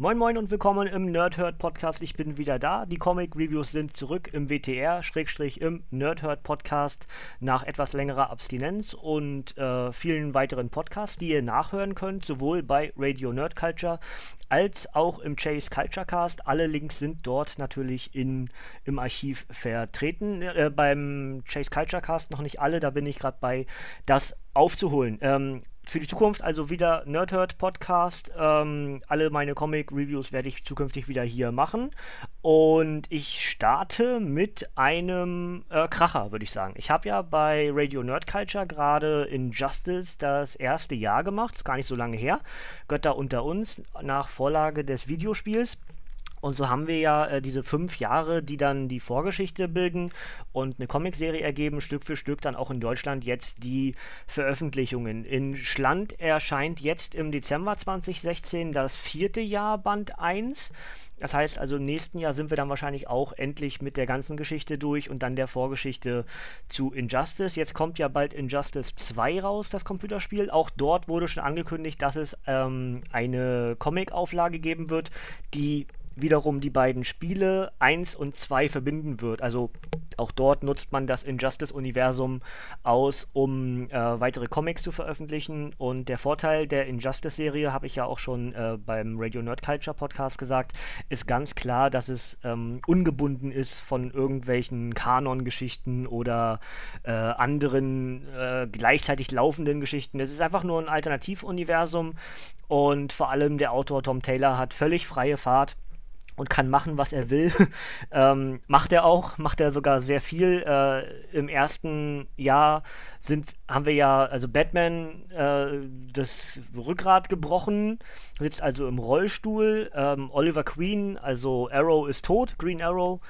Moin Moin und willkommen im Nerdhurt Podcast. Ich bin wieder da. Die Comic Reviews sind zurück im WTR, Schrägstrich im Nerdhurt Podcast nach etwas längerer Abstinenz und äh, vielen weiteren Podcasts, die ihr nachhören könnt, sowohl bei Radio Nerd Culture als auch im Chase Culture Cast. Alle Links sind dort natürlich in, im Archiv vertreten. Äh, beim Chase Culture Cast noch nicht alle, da bin ich gerade bei, das aufzuholen. Ähm, für die Zukunft also wieder Nerdhurt Podcast. Ähm, alle meine Comic-Reviews werde ich zukünftig wieder hier machen. Und ich starte mit einem äh, Kracher, würde ich sagen. Ich habe ja bei Radio Nerd Culture gerade Injustice das erste Jahr gemacht. Ist gar nicht so lange her. Götter unter uns nach Vorlage des Videospiels. Und so haben wir ja äh, diese fünf Jahre, die dann die Vorgeschichte bilden und eine Comicserie ergeben, Stück für Stück dann auch in Deutschland jetzt die Veröffentlichungen. In Schland erscheint jetzt im Dezember 2016 das vierte Jahr Band 1. Das heißt also, im nächsten Jahr sind wir dann wahrscheinlich auch endlich mit der ganzen Geschichte durch und dann der Vorgeschichte zu Injustice. Jetzt kommt ja bald Injustice 2 raus, das Computerspiel. Auch dort wurde schon angekündigt, dass es ähm, eine Comic-Auflage geben wird, die wiederum die beiden Spiele 1 und 2 verbinden wird. Also auch dort nutzt man das Injustice-Universum aus, um äh, weitere Comics zu veröffentlichen. Und der Vorteil der Injustice-Serie, habe ich ja auch schon äh, beim Radio Nerd Culture Podcast gesagt, ist ganz klar, dass es ähm, ungebunden ist von irgendwelchen Kanon-Geschichten oder äh, anderen äh, gleichzeitig laufenden Geschichten. Es ist einfach nur ein Alternativuniversum und vor allem der Autor Tom Taylor hat völlig freie Fahrt und kann machen, was er will. ähm, macht er auch, macht er sogar sehr viel. Äh, Im ersten Jahr sind, haben wir ja, also Batman äh, das Rückgrat gebrochen, sitzt also im Rollstuhl. Ähm, Oliver Queen, also Arrow ist tot, Green Arrow.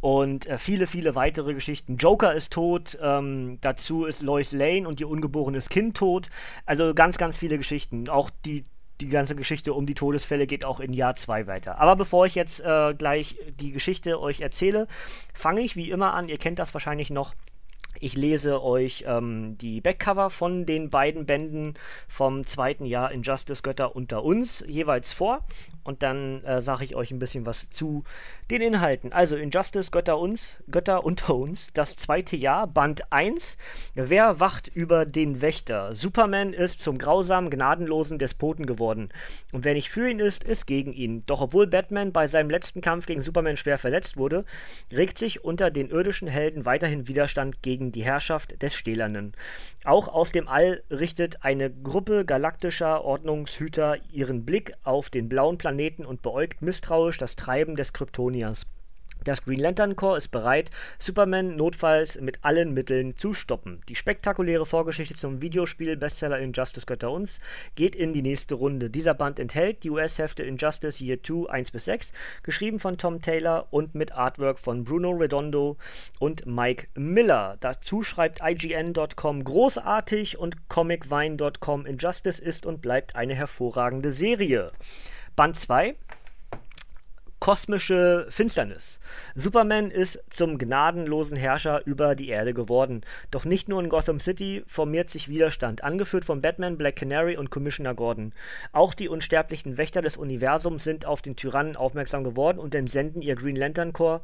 Und äh, viele, viele weitere Geschichten. Joker ist tot, ähm, dazu ist Lois Lane und ihr ungeborenes Kind tot. Also ganz, ganz viele Geschichten. Auch die die ganze Geschichte um die Todesfälle geht auch in Jahr 2 weiter. Aber bevor ich jetzt äh, gleich die Geschichte euch erzähle, fange ich wie immer an. Ihr kennt das wahrscheinlich noch ich lese euch ähm, die Backcover von den beiden Bänden vom zweiten Jahr Injustice Götter unter uns jeweils vor und dann äh, sage ich euch ein bisschen was zu den Inhalten. Also Injustice Götter uns, Götter unter uns, das zweite Jahr, Band 1. Wer wacht über den Wächter? Superman ist zum grausamen, gnadenlosen Despoten geworden. Und wer nicht für ihn ist, ist gegen ihn. Doch obwohl Batman bei seinem letzten Kampf gegen Superman schwer verletzt wurde, regt sich unter den irdischen Helden weiterhin Widerstand gegen die Herrschaft des Stählernen. Auch aus dem All richtet eine Gruppe galaktischer Ordnungshüter ihren Blick auf den blauen Planeten und beäugt misstrauisch das Treiben des Kryptoniers. Das Green Lantern Corps ist bereit, Superman notfalls mit allen Mitteln zu stoppen. Die spektakuläre Vorgeschichte zum Videospiel Bestseller Injustice Götter uns geht in die nächste Runde. Dieser Band enthält die US-Hefte Injustice Year 2 1 bis 6, geschrieben von Tom Taylor und mit Artwork von Bruno Redondo und Mike Miller. Dazu schreibt IGN.com großartig und ComicVine.com Injustice ist und bleibt eine hervorragende Serie. Band 2 kosmische Finsternis. Superman ist zum gnadenlosen Herrscher über die Erde geworden. Doch nicht nur in Gotham City formiert sich Widerstand, angeführt von Batman, Black Canary und Commissioner Gordon. Auch die unsterblichen Wächter des Universums sind auf den Tyrannen aufmerksam geworden und entsenden ihr Green Lantern Corps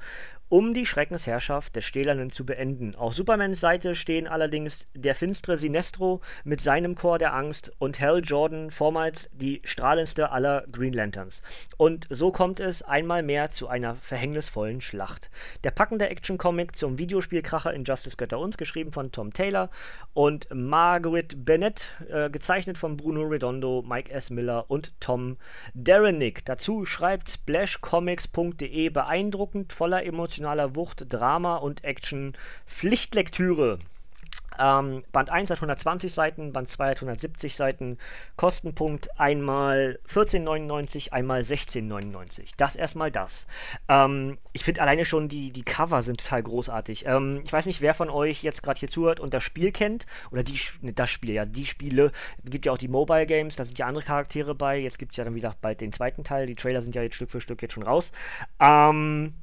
um die Schreckensherrschaft der Stählernen zu beenden. Auf Supermans Seite stehen allerdings der finstere Sinestro mit seinem Chor der Angst und Hal Jordan, vormals die strahlendste aller Green Lanterns. Und so kommt es einmal mehr zu einer verhängnisvollen Schlacht. Der packende Action-Comic zum Videospielkracher Injustice Götter uns, geschrieben von Tom Taylor und Margaret Bennett, äh, gezeichnet von Bruno Redondo, Mike S. Miller und Tom Derenick. Dazu schreibt splashcomics.de beeindruckend voller emotionaler Wucht, Drama und Action Pflichtlektüre. Ähm, Band 1 hat 120 Seiten, Band 2 hat 170 Seiten. Kostenpunkt einmal 14,99, einmal 16,99. Das erstmal das. Ähm, ich finde alleine schon die, die Cover sind total großartig. Ähm, ich weiß nicht, wer von euch jetzt gerade hier zuhört und das Spiel kennt. Oder die, ne, das Spiel, ja, die Spiele. Es gibt ja auch die Mobile Games, da sind ja andere Charaktere bei. Jetzt gibt es ja dann, wie gesagt, bald den zweiten Teil. Die Trailer sind ja jetzt Stück für Stück jetzt schon raus. Ähm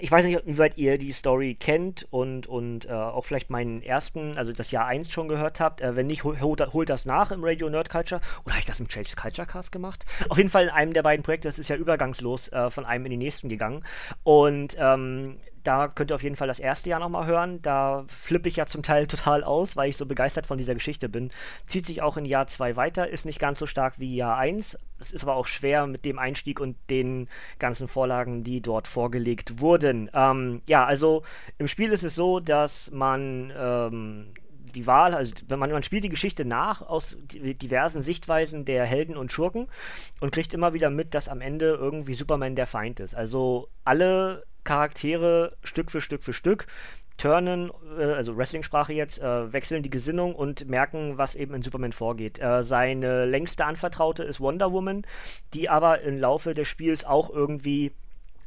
ich weiß nicht, wie weit ihr die Story kennt und, und äh, auch vielleicht meinen ersten, also das Jahr 1 schon gehört habt. Äh, wenn nicht, holt, holt, das nach im Radio Nerd Culture. Oder habe ich das im Change Culture Cast gemacht? Auf jeden Fall in einem der beiden Projekte, das ist ja übergangslos äh, von einem in den nächsten gegangen. Und ähm, da könnt ihr auf jeden Fall das erste Jahr nochmal hören. Da flippe ich ja zum Teil total aus, weil ich so begeistert von dieser Geschichte bin. Zieht sich auch in Jahr 2 weiter, ist nicht ganz so stark wie Jahr 1. Es ist aber auch schwer mit dem Einstieg und den ganzen Vorlagen, die dort vorgelegt wurden. Ähm, ja, also im Spiel ist es so, dass man ähm, die Wahl, also wenn man, man spielt die Geschichte nach aus diversen Sichtweisen der Helden und Schurken und kriegt immer wieder mit, dass am Ende irgendwie Superman der Feind ist. Also alle Charaktere Stück für Stück für Stück turnen, äh, also Wrestling-Sprache jetzt, äh, wechseln die Gesinnung und merken, was eben in Superman vorgeht. Äh, seine längste Anvertraute ist Wonder Woman, die aber im Laufe des Spiels auch irgendwie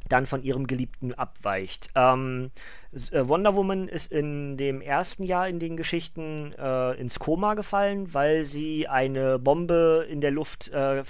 dann von ihrem Geliebten abweicht. Ähm, äh, Wonder Woman ist in dem ersten Jahr in den Geschichten äh, ins Koma gefallen, weil sie eine Bombe in der Luft äh,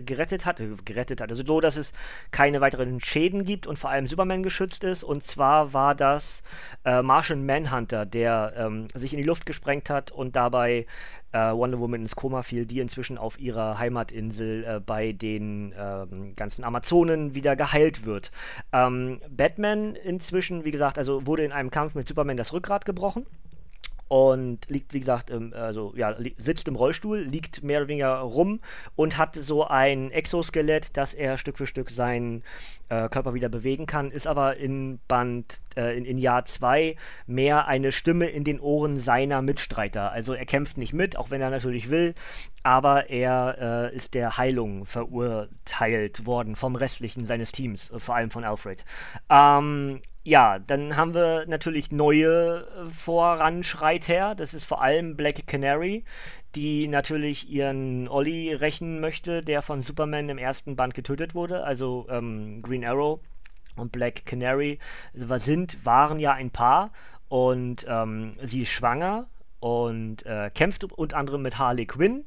gerettet hat, äh, gerettet hat. Also so, dass es keine weiteren Schäden gibt und vor allem Superman geschützt ist. Und zwar war das äh, Martian Manhunter, der ähm, sich in die Luft gesprengt hat und dabei äh, Wonder Woman ins Koma fiel, die inzwischen auf ihrer Heimatinsel äh, bei den ähm, ganzen Amazonen wieder geheilt wird. Ähm, Batman inzwischen, wie gesagt, also wurde in einem Kampf mit Superman das Rückgrat gebrochen und liegt, wie gesagt, im, also ja, sitzt im Rollstuhl, liegt mehr oder weniger rum und hat so ein Exoskelett, dass er Stück für Stück seinen äh, Körper wieder bewegen kann, ist aber in Band, äh, in, in Jahr 2 mehr eine Stimme in den Ohren seiner Mitstreiter. Also er kämpft nicht mit, auch wenn er natürlich will, aber er äh, ist der Heilung verurteilt worden vom restlichen seines Teams, vor allem von Alfred. Ähm, ja, dann haben wir natürlich neue äh, Voranschreiter. Das ist vor allem Black Canary, die natürlich ihren Olli rächen möchte, der von Superman im ersten Band getötet wurde. Also ähm, Green Arrow und Black Canary sind, waren ja ein Paar und ähm, sie ist schwanger und äh, kämpft unter anderem mit Harley Quinn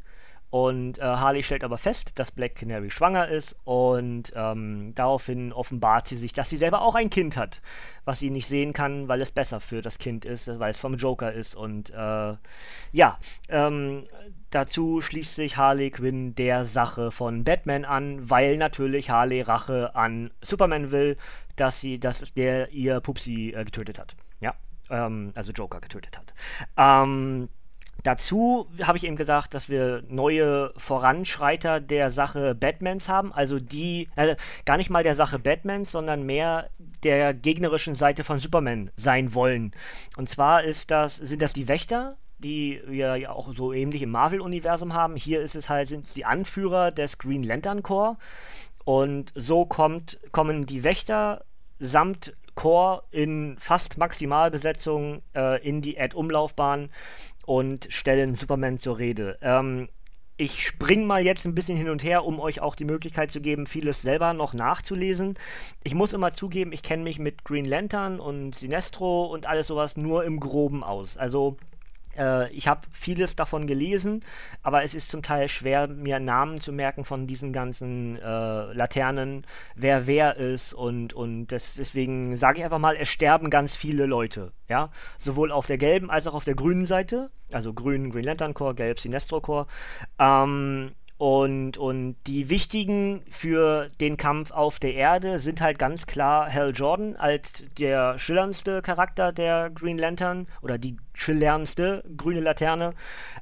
und äh, Harley stellt aber fest, dass Black Canary schwanger ist und ähm, daraufhin offenbart sie sich, dass sie selber auch ein Kind hat, was sie nicht sehen kann, weil es besser für das Kind ist, weil es vom Joker ist. Und äh, ja, ähm, dazu schließt sich Harley Quinn der Sache von Batman an, weil natürlich Harley Rache an Superman will, dass sie, dass der ihr Pupsi äh, getötet hat. Ja, ähm, also Joker getötet hat. Ähm, Dazu habe ich eben gesagt, dass wir neue Voranschreiter der Sache Batmans haben, also die äh, gar nicht mal der Sache Batmans, sondern mehr der gegnerischen Seite von Superman sein wollen. Und zwar ist das, sind das die Wächter, die wir ja auch so ähnlich im Marvel-Universum haben. Hier ist es halt, sind es die Anführer des Green Lantern Corps. Und so kommt, kommen die Wächter samt Corps in fast Maximalbesetzung äh, in die Ad-Umlaufbahn und stellen Superman zur Rede. Ähm, ich spring mal jetzt ein bisschen hin und her, um euch auch die Möglichkeit zu geben, vieles selber noch nachzulesen. Ich muss immer zugeben, ich kenne mich mit Green Lantern und Sinestro und alles sowas nur im Groben aus. Also äh, ich habe vieles davon gelesen, aber es ist zum Teil schwer, mir Namen zu merken von diesen ganzen äh, Laternen, wer wer ist und, und das, deswegen sage ich einfach mal, es sterben ganz viele Leute, ja, sowohl auf der gelben als auch auf der grünen Seite, also grün Green Lantern Corps, gelb Sinestro Corps, ähm, und, und die wichtigen für den Kampf auf der Erde sind halt ganz klar Hal Jordan als der schillerndste Charakter der Green Lantern oder die schillerndste grüne Laterne.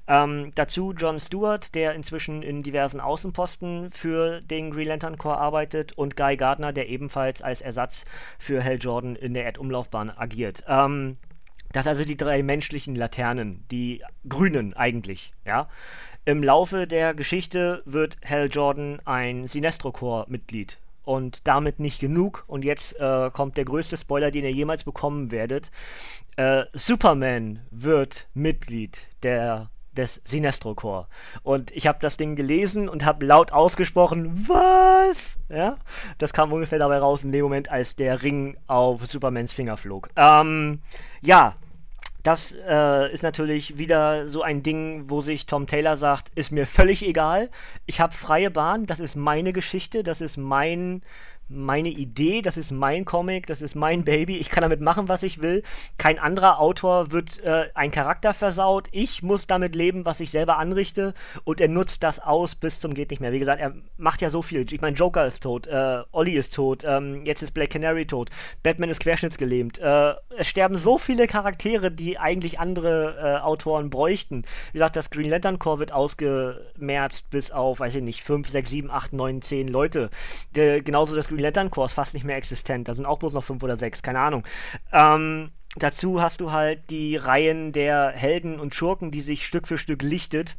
Ähm, dazu John Stewart, der inzwischen in diversen Außenposten für den Green Lantern Corps arbeitet und Guy Gardner, der ebenfalls als Ersatz für Hal Jordan in der Erdumlaufbahn agiert. Ähm, das also die drei menschlichen Laternen, die grünen eigentlich, ja. Im Laufe der Geschichte wird Hal Jordan ein Sinestro Corps-Mitglied. Und damit nicht genug. Und jetzt äh, kommt der größte Spoiler, den ihr jemals bekommen werdet. Äh, Superman wird Mitglied der des Sinestro Corps. Und ich habe das Ding gelesen und habe laut ausgesprochen, was? Ja, das kam ungefähr dabei raus in dem Moment, als der Ring auf Supermans Finger flog. Ähm, ja, das äh, ist natürlich wieder so ein Ding, wo sich Tom Taylor sagt, ist mir völlig egal. Ich habe freie Bahn, das ist meine Geschichte, das ist mein meine Idee, das ist mein Comic, das ist mein Baby, ich kann damit machen, was ich will. Kein anderer Autor wird äh, ein Charakter versaut. Ich muss damit leben, was ich selber anrichte und er nutzt das aus bis zum geht nicht mehr. Wie gesagt, er macht ja so viel. Ich meine, Joker ist tot, äh, Olli ist tot, ähm, jetzt ist Black Canary tot, Batman ist querschnittsgelähmt. Äh, es sterben so viele Charaktere, die eigentlich andere äh, Autoren bräuchten. Wie gesagt, das Green Lantern Corps wird ausgemerzt bis auf, weiß ich nicht, 5, 6, 7, 8, 9, 10 Leute. Genauso das Green Corps fast nicht mehr existent. Da sind auch bloß noch 5 oder 6, keine Ahnung. Ähm, dazu hast du halt die Reihen der Helden und Schurken, die sich Stück für Stück lichtet.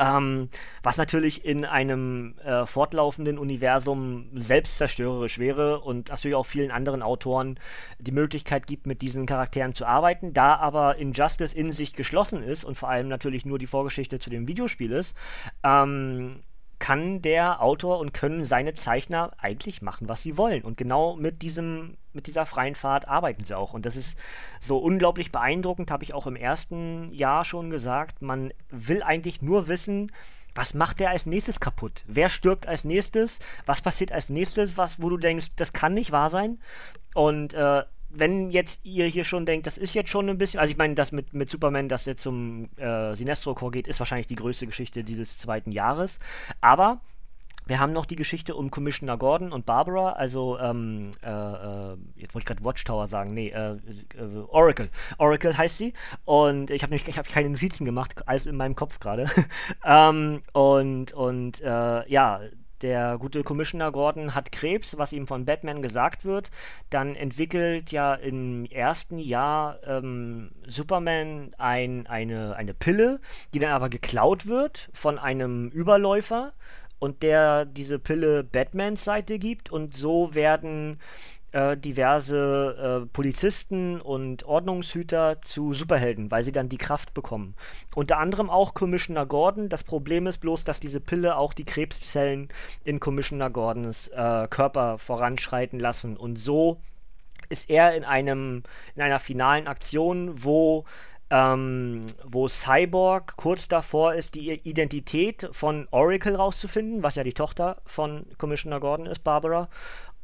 Ähm, was natürlich in einem äh, fortlaufenden Universum selbstzerstörerisch wäre und natürlich auch vielen anderen Autoren die Möglichkeit gibt, mit diesen Charakteren zu arbeiten. Da aber Injustice in sich geschlossen ist und vor allem natürlich nur die Vorgeschichte zu dem Videospiel ist, ähm, kann der Autor und können seine Zeichner eigentlich machen, was sie wollen. Und genau mit diesem, mit dieser freien Fahrt arbeiten sie auch. Und das ist so unglaublich beeindruckend, habe ich auch im ersten Jahr schon gesagt. Man will eigentlich nur wissen, was macht der als nächstes kaputt? Wer stirbt als nächstes? Was passiert als nächstes? Was, wo du denkst, das kann nicht wahr sein? Und äh, wenn jetzt ihr hier schon denkt, das ist jetzt schon ein bisschen, also ich meine, das mit, mit Superman, dass er zum äh, Sinestro-Chor geht, ist wahrscheinlich die größte Geschichte dieses zweiten Jahres. Aber wir haben noch die Geschichte um Commissioner Gordon und Barbara, also ähm, äh, äh, jetzt wollte ich gerade Watchtower sagen, nee, äh, äh, Oracle. Oracle heißt sie. Und ich habe nämlich, ich habe keine Notizen gemacht, alles in meinem Kopf gerade. ähm, und und äh, ja, der gute Commissioner Gordon hat Krebs, was ihm von Batman gesagt wird. Dann entwickelt ja im ersten Jahr ähm, Superman ein, eine, eine Pille, die dann aber geklaut wird von einem Überläufer und der diese Pille Batmans Seite gibt und so werden äh, diverse äh, Polizisten und Ordnungshüter zu Superhelden, weil sie dann die Kraft bekommen. Unter anderem auch Commissioner Gordon. Das Problem ist bloß, dass diese Pille auch die Krebszellen in Commissioner Gordons äh, Körper voranschreiten lassen. Und so ist er in einem in einer finalen Aktion, wo ähm, wo Cyborg kurz davor ist, die Identität von Oracle rauszufinden, was ja die Tochter von Commissioner Gordon ist, Barbara.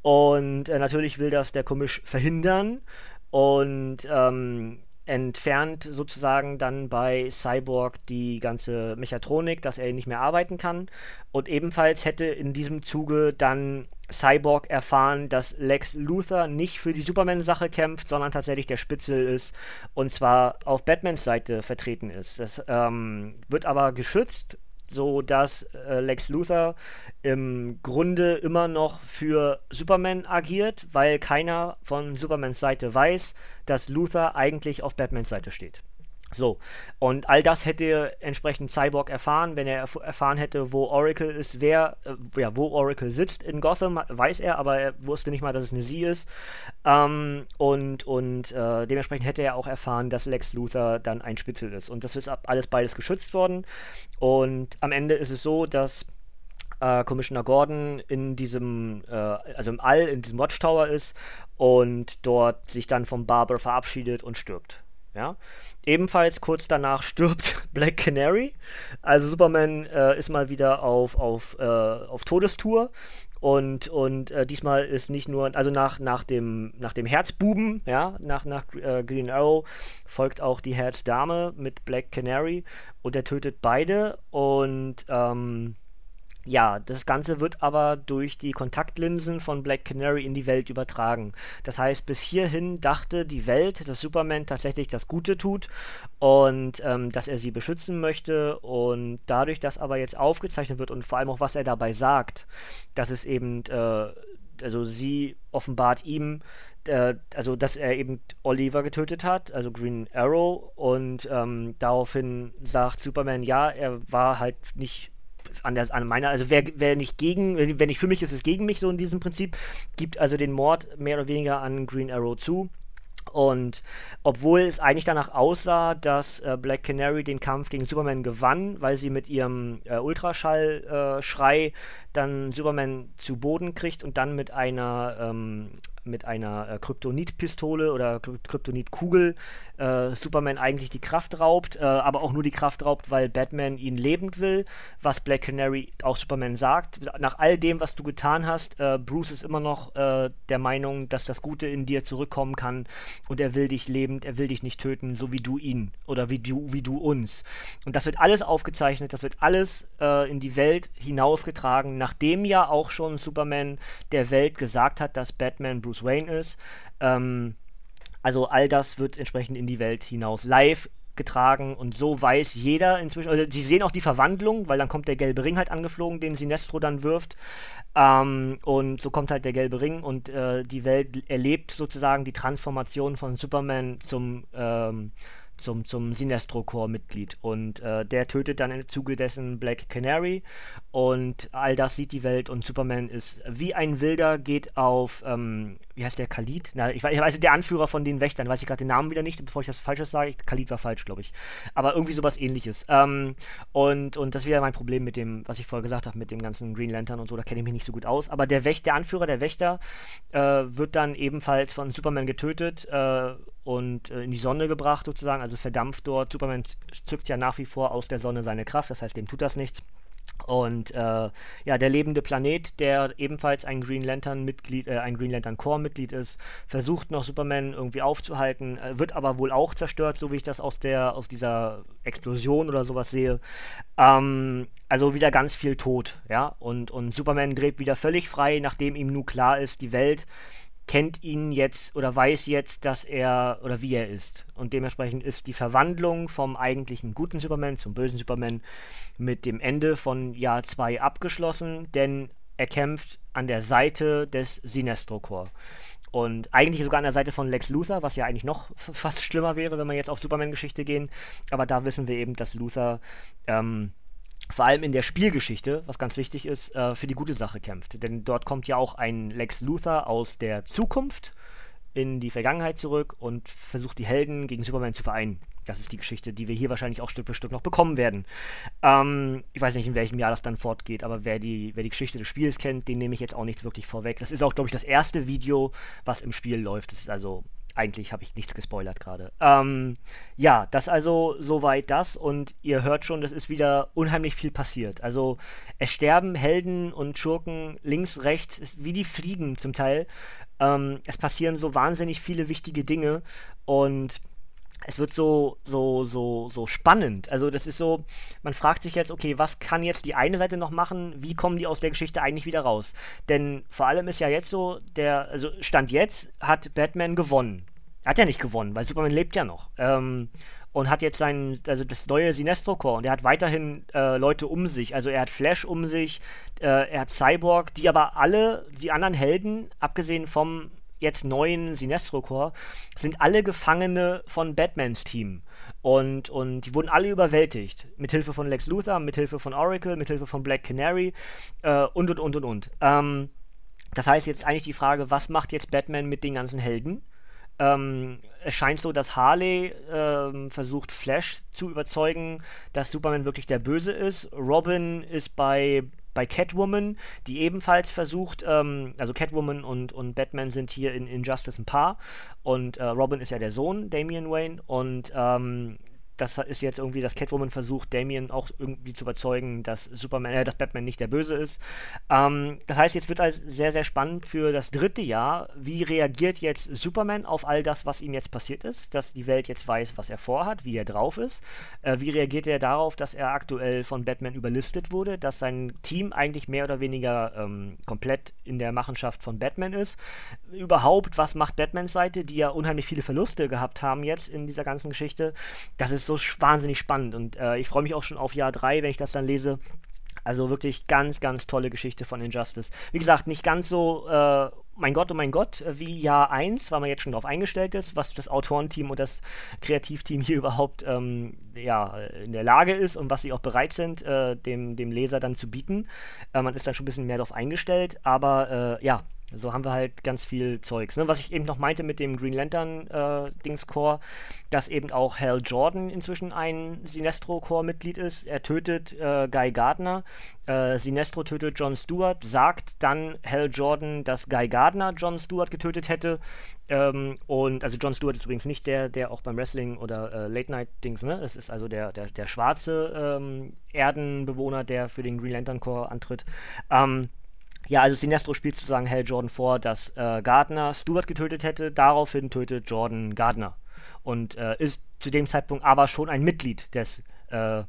Und äh, natürlich will das der Komisch verhindern und ähm, entfernt sozusagen dann bei Cyborg die ganze Mechatronik, dass er nicht mehr arbeiten kann. Und ebenfalls hätte in diesem Zuge dann Cyborg erfahren, dass Lex Luthor nicht für die Superman-Sache kämpft, sondern tatsächlich der Spitzel ist und zwar auf Batmans Seite vertreten ist. Das ähm, wird aber geschützt so dass äh, Lex Luthor im Grunde immer noch für Superman agiert, weil keiner von Supermans Seite weiß, dass Luthor eigentlich auf Batmans Seite steht. So, und all das hätte entsprechend Cyborg erfahren, wenn er erf erfahren hätte, wo Oracle ist, wer, äh, ja, wo Oracle sitzt in Gotham, weiß er, aber er wusste nicht mal, dass es eine sie ist. Ähm, und und äh, dementsprechend hätte er auch erfahren, dass Lex Luthor dann ein Spitzel ist. Und das ist alles beides geschützt worden. Und am Ende ist es so, dass äh, Commissioner Gordon in diesem, äh, also im All, in diesem Watchtower ist und dort sich dann vom Barber verabschiedet und stirbt. Ja? Ebenfalls kurz danach stirbt Black Canary. Also Superman äh, ist mal wieder auf, auf, äh, auf Todestour. Und, und äh, diesmal ist nicht nur, also nach, nach, dem, nach dem Herzbuben, ja, nach, nach äh, Green Arrow folgt auch die Herzdame mit Black Canary und er tötet beide. Und ähm, ja, das Ganze wird aber durch die Kontaktlinsen von Black Canary in die Welt übertragen. Das heißt, bis hierhin dachte die Welt, dass Superman tatsächlich das Gute tut und ähm, dass er sie beschützen möchte. Und dadurch, dass aber jetzt aufgezeichnet wird und vor allem auch, was er dabei sagt, dass es eben, äh, also sie offenbart ihm, äh, also dass er eben Oliver getötet hat, also Green Arrow, und ähm, daraufhin sagt Superman, ja, er war halt nicht an, der, an meiner, also wer, wer nicht gegen, wenn nicht für mich ist, ist es gegen mich so in diesem Prinzip, gibt also den Mord mehr oder weniger an Green Arrow zu. Und obwohl es eigentlich danach aussah, dass äh, Black Canary den Kampf gegen Superman gewann, weil sie mit ihrem äh, Ultraschallschrei äh, dann Superman zu Boden kriegt und dann mit einer ähm, mit einer äh, Kryptonit-Pistole oder Kryptonit-Kugel äh, Superman eigentlich die Kraft raubt, äh, aber auch nur die Kraft raubt, weil Batman ihn lebend will, was Black Canary auch Superman sagt. Nach all dem, was du getan hast, äh, Bruce ist immer noch äh, der Meinung, dass das Gute in dir zurückkommen kann und er will dich lebend, er will dich nicht töten, so wie du ihn oder wie du, wie du uns. Und das wird alles aufgezeichnet, das wird alles äh, in die Welt hinausgetragen, nachdem ja auch schon Superman der Welt gesagt hat, dass Batman Bruce Wayne ist. Ähm, also all das wird entsprechend in die Welt hinaus live getragen und so weiß jeder inzwischen, also sie sehen auch die Verwandlung, weil dann kommt der gelbe Ring halt angeflogen, den Sinestro dann wirft ähm, und so kommt halt der gelbe Ring und äh, die Welt erlebt sozusagen die Transformation von Superman zum ähm, zum, zum Sinestro-Corps-Mitglied. Und äh, der tötet dann im Zuge dessen Black Canary. Und all das sieht die Welt. Und Superman ist wie ein Wilder, geht auf, ähm, wie heißt der, Khalid? Na, ich, weiß, der Anführer von den Wächtern, weiß ich gerade den Namen wieder nicht, bevor ich das Falsches sage. Khalid war falsch, glaube ich. Aber irgendwie sowas ähnliches. Ähm, und, und das ist wieder mein Problem mit dem, was ich vorher gesagt habe, mit dem ganzen Green Lantern und so. Da kenne ich mich nicht so gut aus. Aber der Wächter, der Anführer der Wächter, äh, wird dann ebenfalls von Superman getötet. Äh, und äh, in die Sonne gebracht sozusagen, also verdampft dort. Superman zückt ja nach wie vor aus der Sonne seine Kraft, das heißt, dem tut das nichts. Und äh, ja, der lebende Planet, der ebenfalls ein Green Lantern Mitglied, äh, ein Green Lantern Corps Mitglied ist, versucht noch Superman irgendwie aufzuhalten, äh, wird aber wohl auch zerstört, so wie ich das aus der aus dieser Explosion oder sowas sehe. Ähm, also wieder ganz viel Tod, ja. Und und Superman dreht wieder völlig frei, nachdem ihm nun klar ist, die Welt kennt ihn jetzt oder weiß jetzt, dass er oder wie er ist. Und dementsprechend ist die Verwandlung vom eigentlichen guten Superman zum bösen Superman mit dem Ende von Jahr 2 abgeschlossen, denn er kämpft an der Seite des Sinestro Corps. Und eigentlich sogar an der Seite von Lex Luthor, was ja eigentlich noch fast schlimmer wäre, wenn wir jetzt auf Superman-Geschichte gehen. Aber da wissen wir eben, dass Luthor ähm, vor allem in der Spielgeschichte, was ganz wichtig ist, äh, für die gute Sache kämpft. Denn dort kommt ja auch ein Lex Luthor aus der Zukunft in die Vergangenheit zurück und versucht die Helden gegen Superman zu vereinen. Das ist die Geschichte, die wir hier wahrscheinlich auch Stück für Stück noch bekommen werden. Ähm, ich weiß nicht, in welchem Jahr das dann fortgeht, aber wer die, wer die Geschichte des Spiels kennt, den nehme ich jetzt auch nicht wirklich vorweg. Das ist auch, glaube ich, das erste Video, was im Spiel läuft. Das ist also eigentlich habe ich nichts gespoilert gerade. Ähm, ja, das also soweit das und ihr hört schon, das ist wieder unheimlich viel passiert. Also es sterben Helden und Schurken links, rechts, wie die Fliegen zum Teil. Ähm, es passieren so wahnsinnig viele wichtige Dinge und es wird so, so, so, so spannend. Also das ist so, man fragt sich jetzt, okay, was kann jetzt die eine Seite noch machen? Wie kommen die aus der Geschichte eigentlich wieder raus? Denn vor allem ist ja jetzt so, der, also Stand jetzt hat Batman gewonnen. Er hat ja nicht gewonnen, weil Superman lebt ja noch. Ähm, und hat jetzt sein, also das neue Sinestro Core und er hat weiterhin äh, Leute um sich. Also er hat Flash um sich, äh, er hat Cyborg, die aber alle, die anderen Helden, abgesehen vom jetzt neuen Sinestro Corps, sind alle Gefangene von Batmans Team. Und, und die wurden alle überwältigt. Mithilfe von Lex Luthor, mithilfe von Oracle, mithilfe von Black Canary äh, und und und und und. Ähm, das heißt jetzt eigentlich die Frage, was macht jetzt Batman mit den ganzen Helden? Ähm, es scheint so, dass Harley ähm, versucht, Flash zu überzeugen, dass Superman wirklich der Böse ist. Robin ist bei bei Catwoman, die ebenfalls versucht, ähm, also Catwoman und, und Batman sind hier in Injustice ein Paar. Und äh, Robin ist ja der Sohn, Damian Wayne, und ähm, das ist jetzt irgendwie, dass Catwoman versucht, Damien auch irgendwie zu überzeugen, dass Superman, äh, dass Batman nicht der Böse ist. Ähm, das heißt, jetzt wird also sehr, sehr spannend für das dritte Jahr. Wie reagiert jetzt Superman auf all das, was ihm jetzt passiert ist? Dass die Welt jetzt weiß, was er vorhat, wie er drauf ist. Äh, wie reagiert er darauf, dass er aktuell von Batman überlistet wurde, dass sein Team eigentlich mehr oder weniger ähm, komplett in der Machenschaft von Batman ist? Überhaupt, was macht Batmans Seite, die ja unheimlich viele Verluste gehabt haben jetzt in dieser ganzen Geschichte? Das ist so wahnsinnig spannend und äh, ich freue mich auch schon auf Jahr 3, wenn ich das dann lese. Also wirklich ganz, ganz tolle Geschichte von Injustice. Wie gesagt, nicht ganz so, äh, mein Gott, oh mein Gott, wie Jahr 1, weil man jetzt schon darauf eingestellt ist, was das Autorenteam und das Kreativteam hier überhaupt ähm, ja, in der Lage ist und was sie auch bereit sind, äh, dem, dem Leser dann zu bieten. Äh, man ist da schon ein bisschen mehr darauf eingestellt, aber äh, ja, So haben wir halt ganz viel Zeugs. Ne? Was ich eben noch meinte mit dem Green Lantern äh, dass eben auch Hal Jordan inzwischen ein Sinestro Core Mitglied ist. Er tötet äh, Guy Gardner, äh, Sinestro tötet John Stewart, sagt dann Hal Jordan, dass Guy Gardner John Stewart getötet hätte. Ähm, und also John Stewart ist übrigens nicht der, der auch beim Wrestling oder äh, Late Night Dings, ne? Es ist also der, der, der schwarze ähm, Erdenbewohner, der für den Green Lantern Corps antritt. Ähm, ja, also Sinestro spielt sozusagen Hal Jordan vor, dass äh, Gardner Stewart getötet hätte. Daraufhin tötet Jordan Gardner. Und äh, ist zu dem Zeitpunkt aber schon ein Mitglied des äh,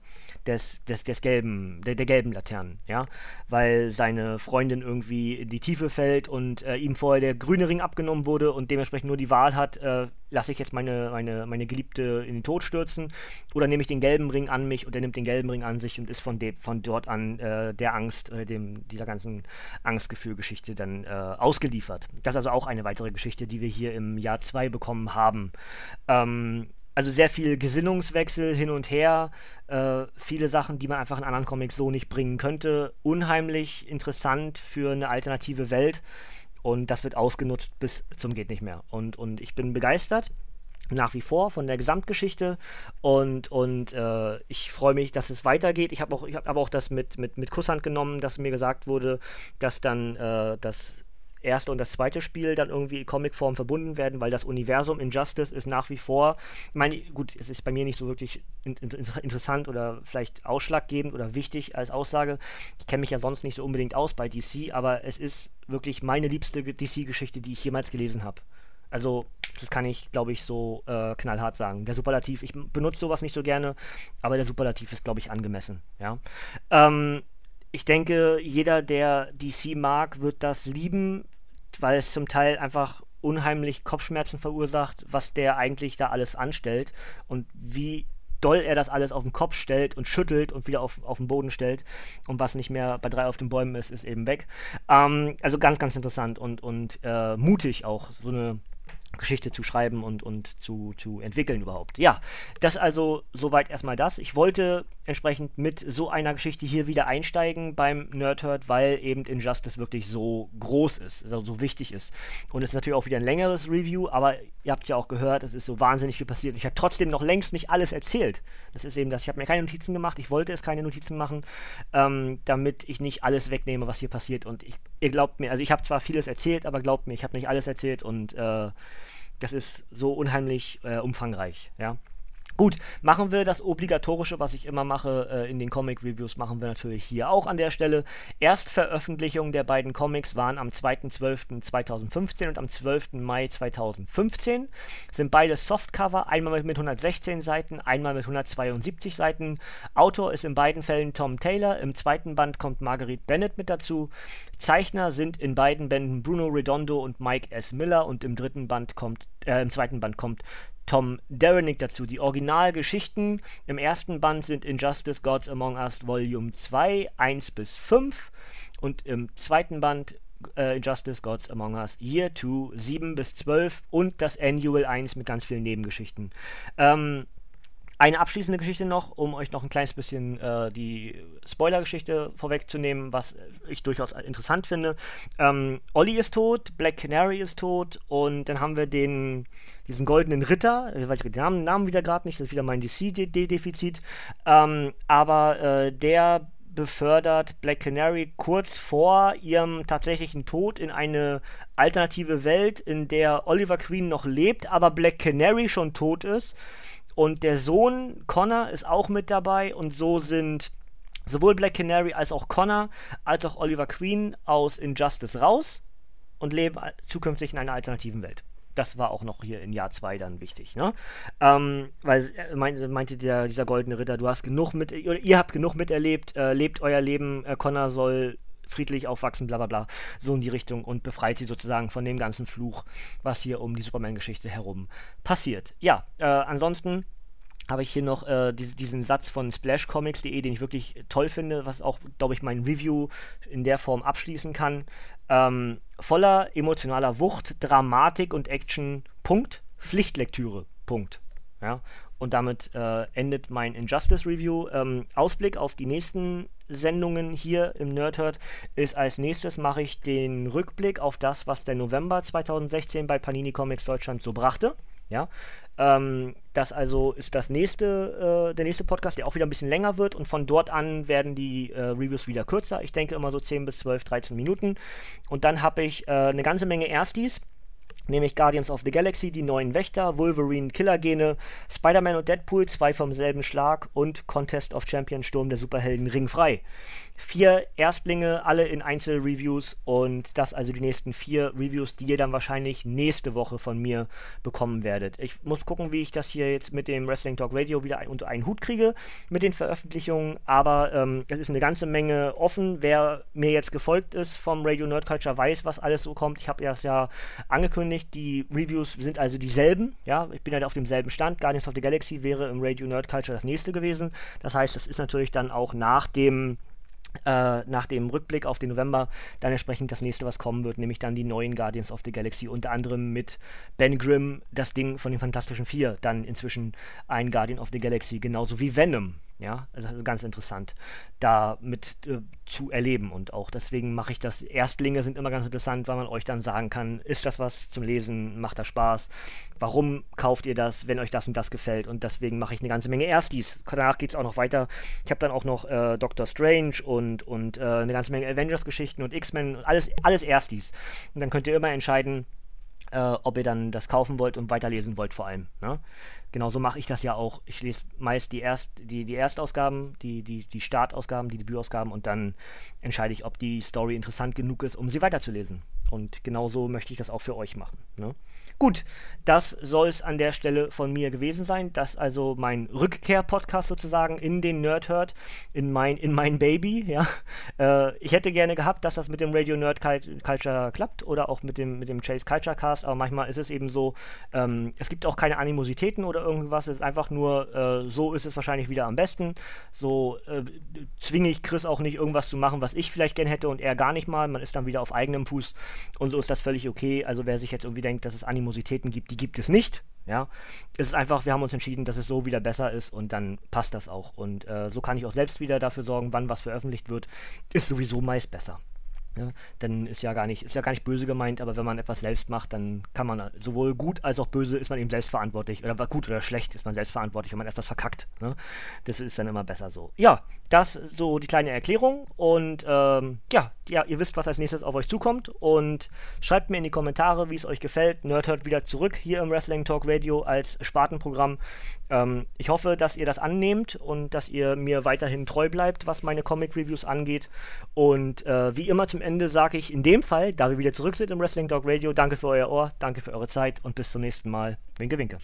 des, des, des gelben, der, der, gelben Laternen, ja, weil seine Freundin irgendwie in die Tiefe fällt und äh, ihm vorher der grüne Ring abgenommen wurde und dementsprechend nur die Wahl hat, äh, lasse ich jetzt meine, meine, meine Geliebte in den Tod stürzen oder nehme ich den gelben Ring an mich und er nimmt den gelben Ring an sich und ist von, de, von dort an äh, der Angst, äh, dem, dieser ganzen Angstgefühlgeschichte dann äh, ausgeliefert. Das ist also auch eine weitere Geschichte, die wir hier im Jahr 2 bekommen haben. Ähm, also sehr viel Gesinnungswechsel hin und her, äh, viele Sachen, die man einfach in anderen Comics so nicht bringen könnte. Unheimlich interessant für eine alternative Welt und das wird ausgenutzt bis zum geht nicht mehr. Und, und ich bin begeistert nach wie vor von der Gesamtgeschichte und, und äh, ich freue mich, dass es weitergeht. Ich habe auch, hab aber auch das mit, mit, mit Kusshand genommen, dass mir gesagt wurde, dass dann äh, das erste und das zweite Spiel dann irgendwie in Comicform verbunden werden, weil das Universum Injustice ist nach wie vor, meine, gut, es ist bei mir nicht so wirklich in, in, interessant oder vielleicht ausschlaggebend oder wichtig als Aussage. Ich kenne mich ja sonst nicht so unbedingt aus bei DC, aber es ist wirklich meine liebste DC-Geschichte, die ich jemals gelesen habe. Also, das kann ich, glaube ich, so äh, knallhart sagen. Der Superlativ, ich benutze sowas nicht so gerne, aber der Superlativ ist, glaube ich, angemessen. Ja. Ähm, ich denke, jeder, der DC mag, wird das lieben weil es zum Teil einfach unheimlich Kopfschmerzen verursacht, was der eigentlich da alles anstellt und wie doll er das alles auf den Kopf stellt und schüttelt und wieder auf, auf den Boden stellt und was nicht mehr bei drei auf den Bäumen ist, ist eben weg. Ähm, also ganz, ganz interessant und, und äh, mutig auch, so eine Geschichte zu schreiben und, und zu, zu entwickeln überhaupt. Ja, das also soweit erstmal das. Ich wollte entsprechend mit so einer Geschichte hier wieder einsteigen beim Nerdhurt, weil eben Injustice wirklich so groß ist, also so wichtig ist. Und es ist natürlich auch wieder ein längeres Review, aber ihr habt ja auch gehört, es ist so wahnsinnig viel passiert. Ich habe trotzdem noch längst nicht alles erzählt. Das ist eben das. Ich habe mir keine Notizen gemacht, ich wollte es keine Notizen machen, ähm, damit ich nicht alles wegnehme, was hier passiert. Und ich, ihr glaubt mir, also ich habe zwar vieles erzählt, aber glaubt mir, ich habe nicht alles erzählt und äh, das ist so unheimlich äh, umfangreich, ja. Gut, machen wir das Obligatorische, was ich immer mache äh, in den Comic-Reviews, machen wir natürlich hier auch an der Stelle. Erstveröffentlichung der beiden Comics waren am 2.12.2015 und am 12. Mai 2015. Sind beide Softcover, einmal mit 116 Seiten, einmal mit 172 Seiten. Autor ist in beiden Fällen Tom Taylor, im zweiten Band kommt Marguerite Bennett mit dazu. Zeichner sind in beiden Bänden Bruno Redondo und Mike S. Miller und im dritten Band kommt, äh, im zweiten Band kommt Tom Derenick dazu. Die Originalgeschichten im ersten Band sind Injustice Gods Among Us Volume 2, 1 bis 5 und im zweiten Band äh, Injustice Gods Among Us Year 2, 7 bis 12 und das Annual 1 mit ganz vielen Nebengeschichten. Ähm, eine abschließende Geschichte noch, um euch noch ein kleines bisschen äh, die Spoiler-Geschichte vorwegzunehmen, was ich durchaus interessant finde. Ähm, Olli ist tot, Black Canary ist tot und dann haben wir den, diesen goldenen Ritter, ich weiß den Namen, Namen wieder gerade nicht, das ist wieder mein DC-Defizit, ähm, aber äh, der befördert Black Canary kurz vor ihrem tatsächlichen Tod in eine alternative Welt, in der Oliver Queen noch lebt, aber Black Canary schon tot ist. Und der Sohn Connor ist auch mit dabei und so sind sowohl Black Canary als auch Connor als auch Oliver Queen aus Injustice raus und leben zukünftig in einer alternativen Welt. Das war auch noch hier in Jahr 2 dann wichtig, ne? Ähm, weil äh, meinte, meinte der, dieser goldene Ritter, du hast genug mit, ihr habt genug miterlebt, äh, lebt euer Leben, äh, Connor soll friedlich aufwachsen, bla bla bla, so in die Richtung und befreit sie sozusagen von dem ganzen Fluch, was hier um die Superman-Geschichte herum passiert. Ja, äh, ansonsten habe ich hier noch äh, die, diesen Satz von splashcomics.de, den ich wirklich toll finde, was auch, glaube ich, mein Review in der Form abschließen kann. Ähm, voller emotionaler Wucht, Dramatik und Action, Punkt, Pflichtlektüre, Punkt. Ja, Und damit äh, endet mein Injustice Review. Ähm, Ausblick auf die nächsten Sendungen hier im Nerdhurt ist als nächstes mache ich den Rückblick auf das, was der November 2016 bei Panini Comics Deutschland so brachte. Ja, ähm, das also ist das nächste, äh, der nächste Podcast, der auch wieder ein bisschen länger wird und von dort an werden die äh, Reviews wieder kürzer. Ich denke immer so 10 bis 12, 13 Minuten. Und dann habe ich äh, eine ganze Menge Erstis nämlich Guardians of the Galaxy, die neuen Wächter, Wolverine, Killergene, Spider-Man und Deadpool, zwei vom selben Schlag und Contest of Champions Sturm der Superhelden ringfrei. Vier Erstlinge, alle in Einzelreviews und das also die nächsten vier Reviews, die ihr dann wahrscheinlich nächste Woche von mir bekommen werdet. Ich muss gucken, wie ich das hier jetzt mit dem Wrestling Talk Radio wieder unter einen Hut kriege mit den Veröffentlichungen, aber ähm, es ist eine ganze Menge offen. Wer mir jetzt gefolgt ist vom Radio Nerd Culture weiß, was alles so kommt. Ich habe das ja angekündigt, die Reviews sind also dieselben. Ja, ich bin halt auf demselben Stand. Guardians of the Galaxy wäre im Radio Nerd Culture das nächste gewesen. Das heißt, das ist natürlich dann auch nach dem äh, nach dem Rückblick auf den November dann entsprechend das nächste, was kommen wird, nämlich dann die neuen Guardians of the Galaxy, unter anderem mit Ben Grimm, das Ding von den Fantastischen Vier, dann inzwischen ein Guardian of the Galaxy, genauso wie Venom. Ja, also ganz interessant, da mit äh, zu erleben und auch deswegen mache ich das. Erstlinge sind immer ganz interessant, weil man euch dann sagen kann, ist das was zum Lesen, macht das Spaß, warum kauft ihr das, wenn euch das und das gefällt und deswegen mache ich eine ganze Menge Erstis. Danach geht es auch noch weiter. Ich habe dann auch noch äh, Doctor Strange und, und äh, eine ganze Menge Avengers-Geschichten und X-Men, alles, alles Erstis. Und dann könnt ihr immer entscheiden, äh, ob ihr dann das kaufen wollt und weiterlesen wollt vor allem. Ne? Genauso mache ich das ja auch. Ich lese meist die, Erst, die, die Erstausgaben, die, die, die Startausgaben, die Debütausgaben und dann entscheide ich, ob die Story interessant genug ist, um sie weiterzulesen. Und genauso möchte ich das auch für euch machen. Ne? Gut, das soll es an der Stelle von mir gewesen sein. Das also mein Rückkehr-Podcast sozusagen in den Nerdhurt, in mein, in mein Baby, ja. Äh, ich hätte gerne gehabt, dass das mit dem Radio Nerd Culture klappt oder auch mit dem, mit dem Chase Culture Cast, aber manchmal ist es eben so, ähm, es gibt auch keine Animositäten oder irgendwas, es ist einfach nur, äh, so ist es wahrscheinlich wieder am besten. So äh, zwinge ich Chris auch nicht irgendwas zu machen, was ich vielleicht gern hätte und er gar nicht mal. Man ist dann wieder auf eigenem Fuß und so ist das völlig okay. Also wer sich jetzt irgendwie denkt, dass es Animositäten Animositäten gibt, die gibt es nicht. Ja, es ist einfach, wir haben uns entschieden, dass es so wieder besser ist und dann passt das auch. Und äh, so kann ich auch selbst wieder dafür sorgen, wann was veröffentlicht wird. Ist sowieso meist besser. Ja, dann ist ja gar nicht, ist ja gar nicht böse gemeint, aber wenn man etwas selbst macht, dann kann man sowohl gut als auch böse ist man eben selbstverantwortlich. Oder gut oder schlecht ist man selbstverantwortlich, wenn man etwas verkackt. Ne? Das ist dann immer besser so. Ja, das so die kleine Erklärung. Und ähm, ja, ja, ihr wisst, was als nächstes auf euch zukommt. Und schreibt mir in die Kommentare, wie es euch gefällt. Nerd hört wieder zurück hier im Wrestling Talk Radio als Spartenprogramm. Ähm, ich hoffe, dass ihr das annehmt und dass ihr mir weiterhin treu bleibt, was meine Comic-Reviews angeht. Und äh, wie immer zum Ende sage ich in dem Fall, da wir wieder zurück sind im Wrestling Dog Radio, danke für euer Ohr, danke für eure Zeit und bis zum nächsten Mal. Winke, winke.